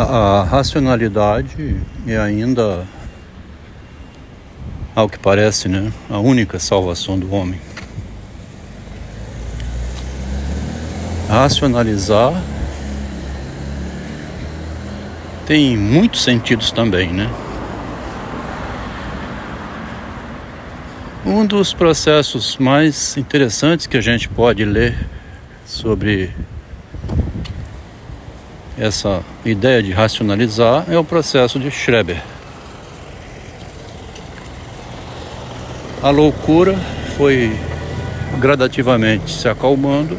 A racionalidade é ainda, ao que parece, né, a única salvação do homem. Racionalizar tem muitos sentidos também, né? Um dos processos mais interessantes que a gente pode ler sobre essa ideia de racionalizar é o processo de Schreber. A loucura foi gradativamente se acalmando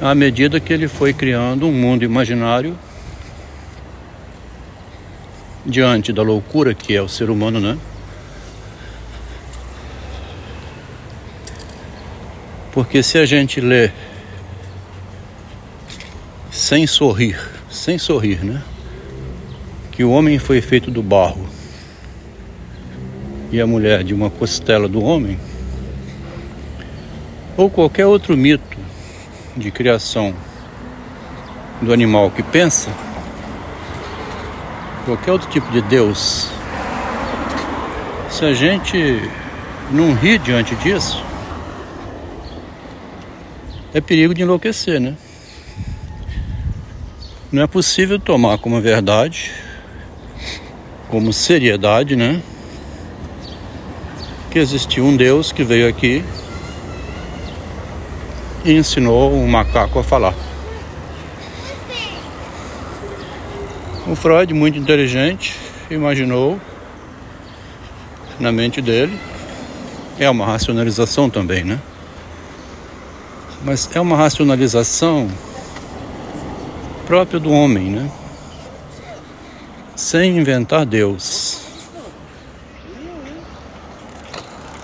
à medida que ele foi criando um mundo imaginário diante da loucura que é o ser humano, né? Porque se a gente lê sem sorrir, sem sorrir, né? Que o homem foi feito do barro e a mulher de uma costela do homem, ou qualquer outro mito de criação do animal que pensa, qualquer outro tipo de Deus, se a gente não ri diante disso, é perigo de enlouquecer, né? Não é possível tomar como verdade, como seriedade, né? Que existiu um Deus que veio aqui e ensinou um macaco a falar. O Freud, muito inteligente, imaginou na mente dele, é uma racionalização também, né? Mas é uma racionalização própria do homem, né? Sem inventar Deus.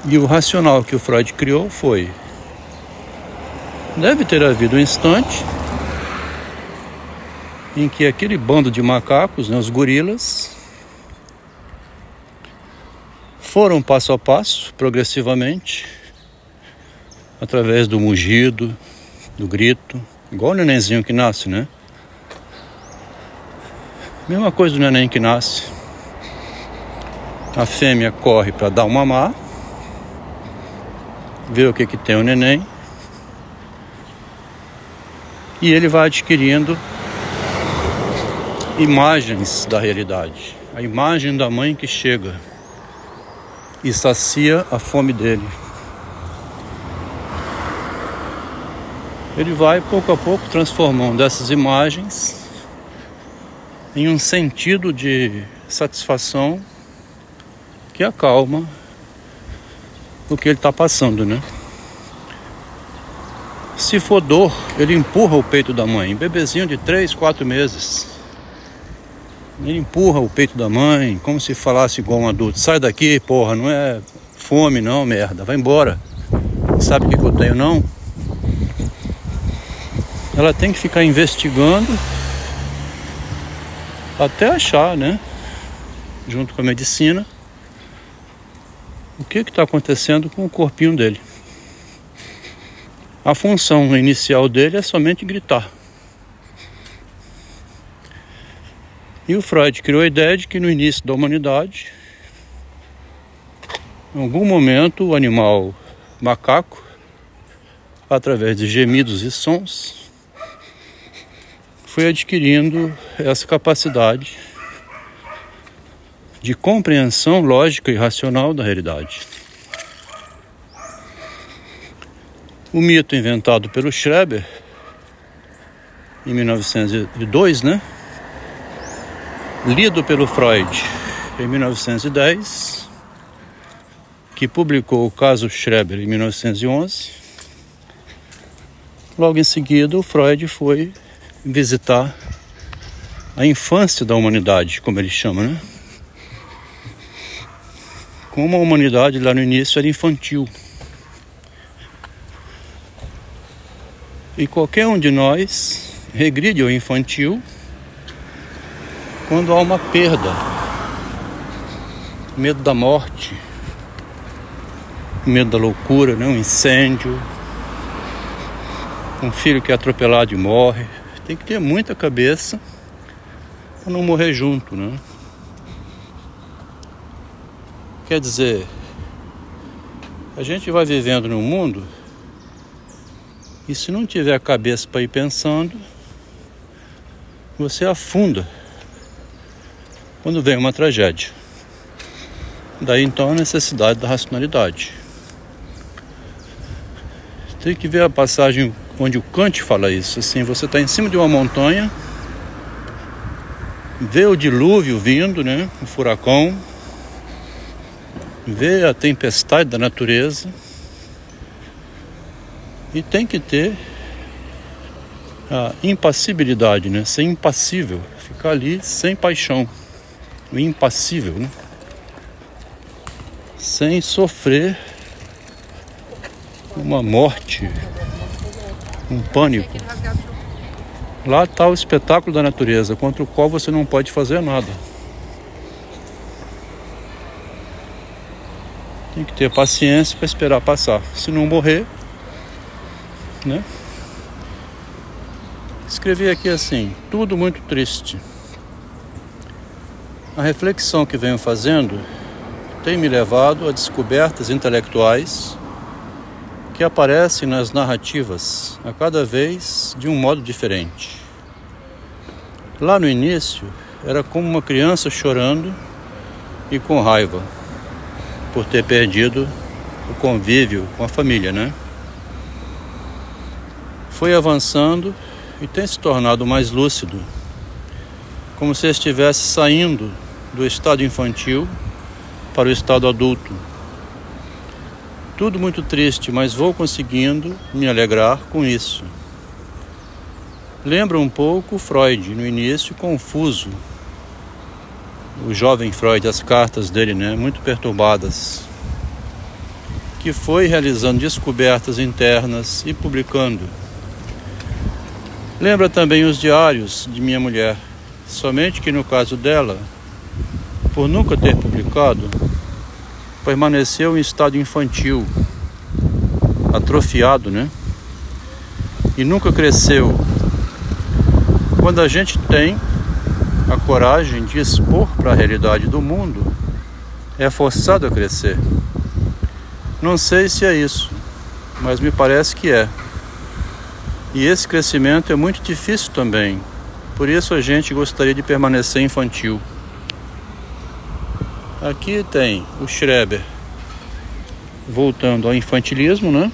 E o racional que o Freud criou foi: deve ter havido um instante em que aquele bando de macacos, né, os gorilas, foram passo a passo, progressivamente, através do mugido, do grito, igual o nenenzinho que nasce, né? Mesma coisa do neném que nasce. A fêmea corre para dar uma mamar, vê o que, que tem o neném, e ele vai adquirindo imagens da realidade. A imagem da mãe que chega e sacia a fome dele. Ele vai pouco a pouco transformando essas imagens em um sentido de satisfação que acalma o que ele está passando, né? Se for dor, ele empurra o peito da mãe. Bebezinho de 3, 4 meses. Ele empurra o peito da mãe, como se falasse igual um adulto. Sai daqui, porra, não é fome não, merda. Vai embora. Sabe o que, que eu tenho não? Ela tem que ficar investigando até achar, né, junto com a medicina, o que está acontecendo com o corpinho dele. A função inicial dele é somente gritar. E o Freud criou a ideia de que no início da humanidade, em algum momento, o animal macaco, através de gemidos e sons, foi adquirindo essa capacidade de compreensão lógica e racional da realidade. O mito inventado pelo Schreber em 1902, né? Lido pelo Freud em 1910, que publicou o caso Schreber em 1911. Logo em seguida, o Freud foi visitar a infância da humanidade, como ele chama, né? Como a humanidade lá no início era infantil. E qualquer um de nós regride ao infantil quando há uma perda, medo da morte, medo da loucura, né? um incêndio, um filho que é atropelado e morre, Tem que ter muita cabeça para não morrer junto, né? Quer dizer, a gente vai vivendo no mundo e se não tiver cabeça para ir pensando, você afunda quando vem uma tragédia. Daí então a necessidade da racionalidade. Tem que ver a passagem onde o Kant fala isso. Assim, você está em cima de uma montanha, vê o dilúvio vindo, né? O furacão, vê a tempestade da natureza e tem que ter a impassibilidade, né? Ser impassível, ficar ali sem paixão, o impassível, né? Sem sofrer uma morte, um pânico. Lá está o espetáculo da natureza, contra o qual você não pode fazer nada. Tem que ter paciência para esperar passar. Se não morrer, né? Escrevi aqui assim: tudo muito triste. A reflexão que venho fazendo tem me levado a descobertas intelectuais que aparecem nas narrativas a cada vez de um modo diferente. Lá no início, era como uma criança chorando e com raiva por ter perdido o convívio com a família, né? Foi avançando e tem se tornado mais lúcido, como se estivesse saindo do estado infantil para o estado adulto. Tudo muito triste, mas vou conseguindo me alegrar com isso. Lembra um pouco Freud no início, confuso, o jovem Freud, as cartas dele, né, muito perturbadas, que foi realizando descobertas internas e publicando. Lembra também os diários de minha mulher, somente que no caso dela, por nunca ter publicado, permaneceu em estado infantil, atrofiado, né? E nunca cresceu. Quando a gente tem a coragem de expor para a realidade do mundo, é forçado a crescer. Não sei se é isso, mas me parece que é. E esse crescimento é muito difícil também. Por isso a gente gostaria de permanecer infantil. Aqui tem o Schreber voltando ao infantilismo, né?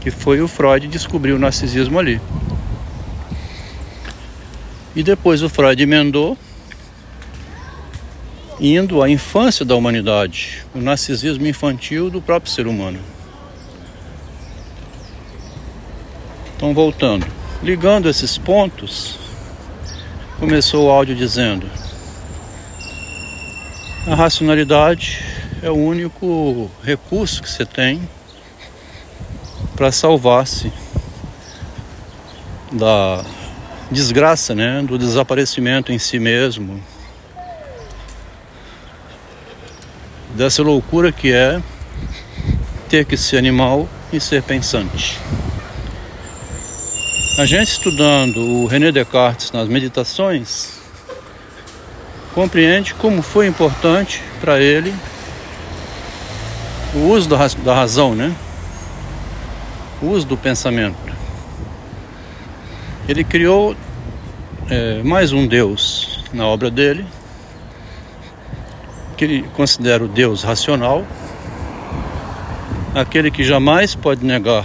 Que foi o Freud descobriu o narcisismo ali. E depois o Freud emendou, indo à infância da humanidade, o narcisismo infantil do próprio ser humano. Então, voltando, ligando esses pontos, começou o áudio dizendo: a racionalidade é o único recurso que você tem para salvar-se da desgraça, né, do desaparecimento em si mesmo, dessa loucura que é ter que ser animal e ser pensante. A gente estudando o René Descartes nas meditações compreende como foi importante para ele o uso da razão, né? O uso do pensamento. Ele criou é, mais um Deus na obra dele, que ele considera o Deus racional, aquele que jamais pode negar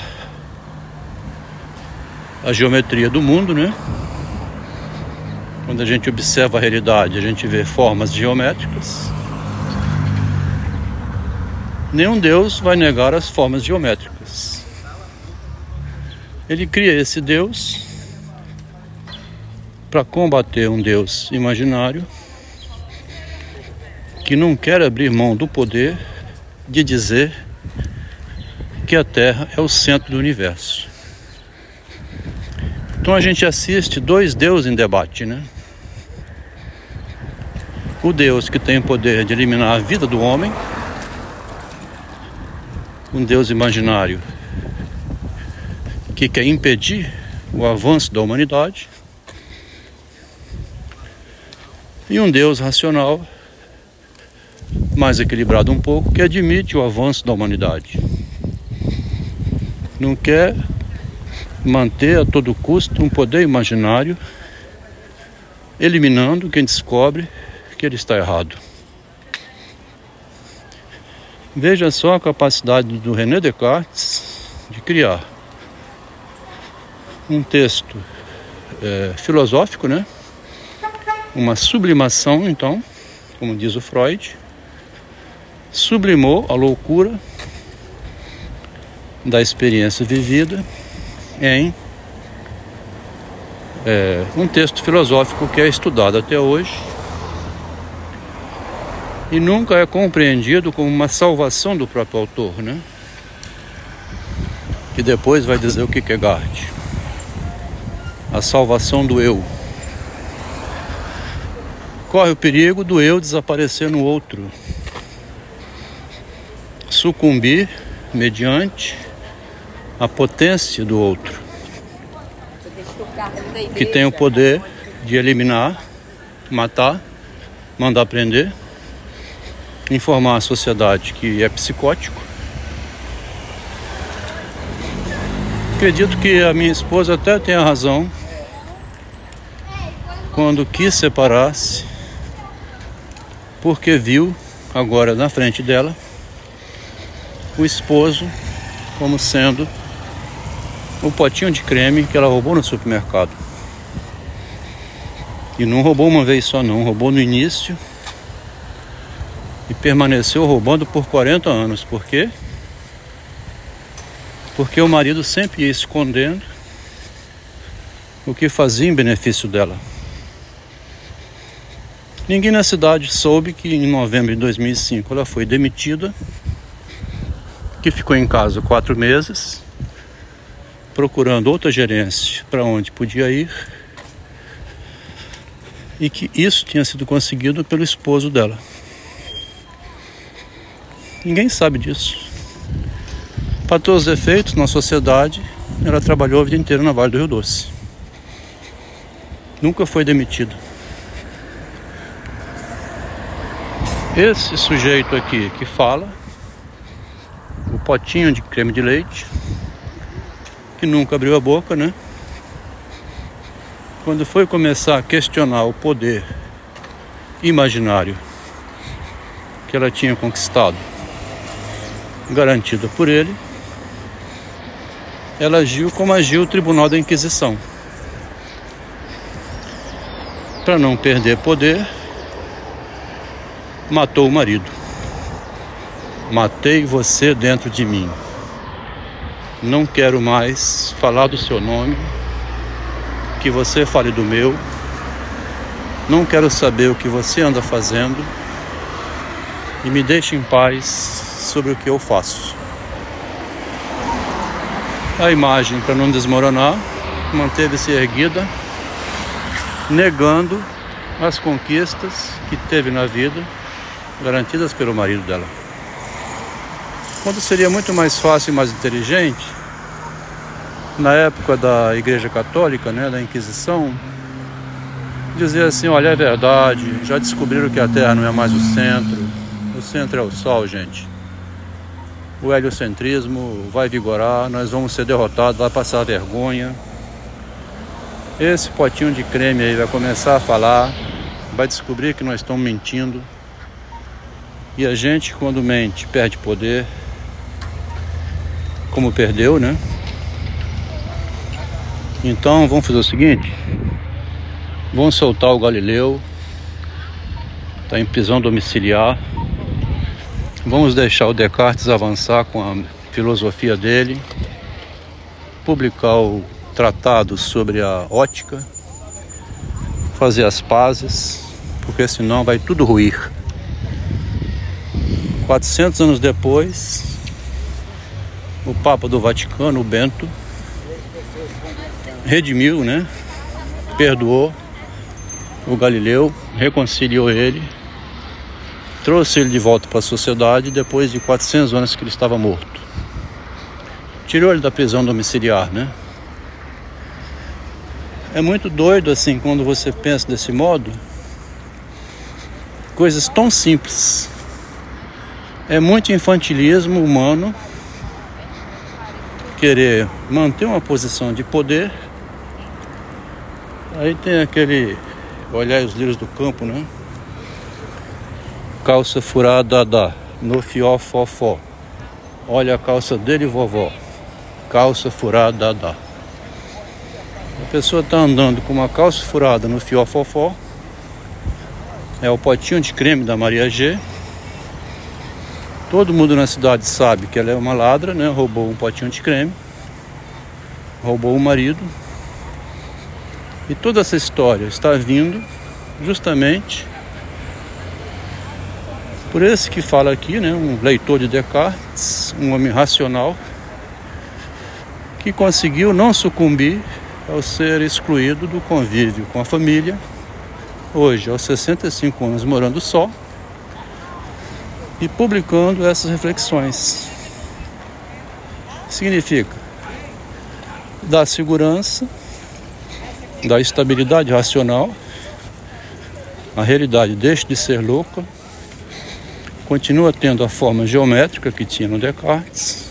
a geometria do mundo, né? Quando a gente observa a realidade, a gente vê formas geométricas. Nenhum Deus vai negar as formas geométricas. Ele cria esse Deus para combater um Deus imaginário que não quer abrir mão do poder de dizer que a Terra é o centro do universo. Então a gente assiste dois deuses em debate, né? O Deus que tem o poder de eliminar a vida do homem, um Deus imaginário que quer impedir o avanço da humanidade E um Deus racional, mais equilibrado um pouco, que admite o avanço da humanidade. Não quer manter a todo custo um poder imaginário, eliminando quem descobre que ele está errado. Veja só a capacidade do René Descartes de criar um texto é, filosófico, né? Uma sublimação, então, como diz o Freud, sublimou a loucura da experiência vivida em é, um texto filosófico que é estudado até hoje e nunca é compreendido como uma salvação do próprio autor, né? Que depois vai dizer o que é Gard. A salvação do eu. Corre o perigo do eu desaparecer no outro. Sucumbir mediante a potência do outro. Que tem o poder de eliminar, matar, mandar prender informar a sociedade que é psicótico. Acredito que a minha esposa até tenha razão quando quis separar-se, porque viu agora na frente dela o esposo como sendo o potinho de creme que ela roubou no supermercado. E não roubou uma vez só não, roubou no início permaneceu roubando por 40 anos. Por quê? Porque o marido sempre ia escondendo o que fazia em benefício dela. Ninguém na cidade soube que em novembro de 2005 ela foi demitida, que ficou em casa quatro meses, procurando outra gerência para onde podia ir, e que isso tinha sido conseguido pelo esposo dela. Ninguém sabe disso. Para todos os efeitos, na sociedade, ela trabalhou a vida inteira na Vale do Rio Doce. Nunca foi demitida. Esse sujeito aqui que fala, o potinho de creme de leite, que nunca abriu a boca, né? Quando foi começar a questionar o poder imaginário que ela tinha conquistado garantida por ele, ela agiu como agiu o Tribunal da Inquisição. Para não perder poder, matou o marido. Matei você dentro de mim. Não quero mais falar do seu nome, que você fale do meu. Não quero saber o que você anda fazendo e me deixe em paz sobre o que eu faço. A imagem, para não desmoronar, manteve-se erguida, negando as conquistas que teve na vida, garantidas pelo marido dela. Quando seria muito mais fácil e mais inteligente, na época da Igreja Católica, né, da Inquisição, dizer assim: olha, é verdade, já descobriram que a Terra não é mais o centro, o centro é o Sol, gente o heliocentrismo vai vigorar, nós vamos ser derrotados, vai passar vergonha. Esse potinho de creme aí vai começar a falar, vai descobrir que nós estamos mentindo. E a gente, quando mente, perde poder, como perdeu, né? Então vamos fazer o seguinte: vamos soltar o Galileu, está em prisão domiciliar. Vamos deixar o Descartes avançar com a filosofia dele, publicar o tratado sobre a ótica, fazer as pazes, porque senão vai tudo ruir. 400 anos depois, o Papa do Vaticano, o Bento, redimiu, né? Perdoou o Galileu, reconciliou ele trouxe ele de volta para a sociedade depois de 400 anos que ele estava morto. Tirou ele da prisão domiciliar, né? É muito doido assim quando você pensa desse modo, coisas tão simples. É muito infantilismo humano querer manter uma posição de poder. Aí tem aquele olhar os lírios do campo, né? Calça furada da no fiofofó. Olha a calça dele, vovó. Calça furada da. A pessoa está andando com uma calça furada no fiofofó. É o potinho de creme da Maria G. Todo mundo na cidade sabe que ela é uma ladra, né? Roubou um potinho de creme, roubou o marido. E toda essa história está vindo justamente por esse que fala aqui, né? Um leitor de Descartes, um homem racional, que conseguiu não sucumbir ao ser excluído do convívio com a família, hoje aos 65 anos morando só e publicando essas reflexões. Significa dar segurança, dar estabilidade racional, a realidade deixa de ser louca, continua tendo a forma geométrica que tinha no Descartes,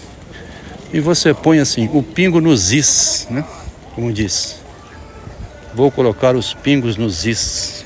e você põe assim o pingo nos is, né? Como diz. Vou colocar os pingos nos is.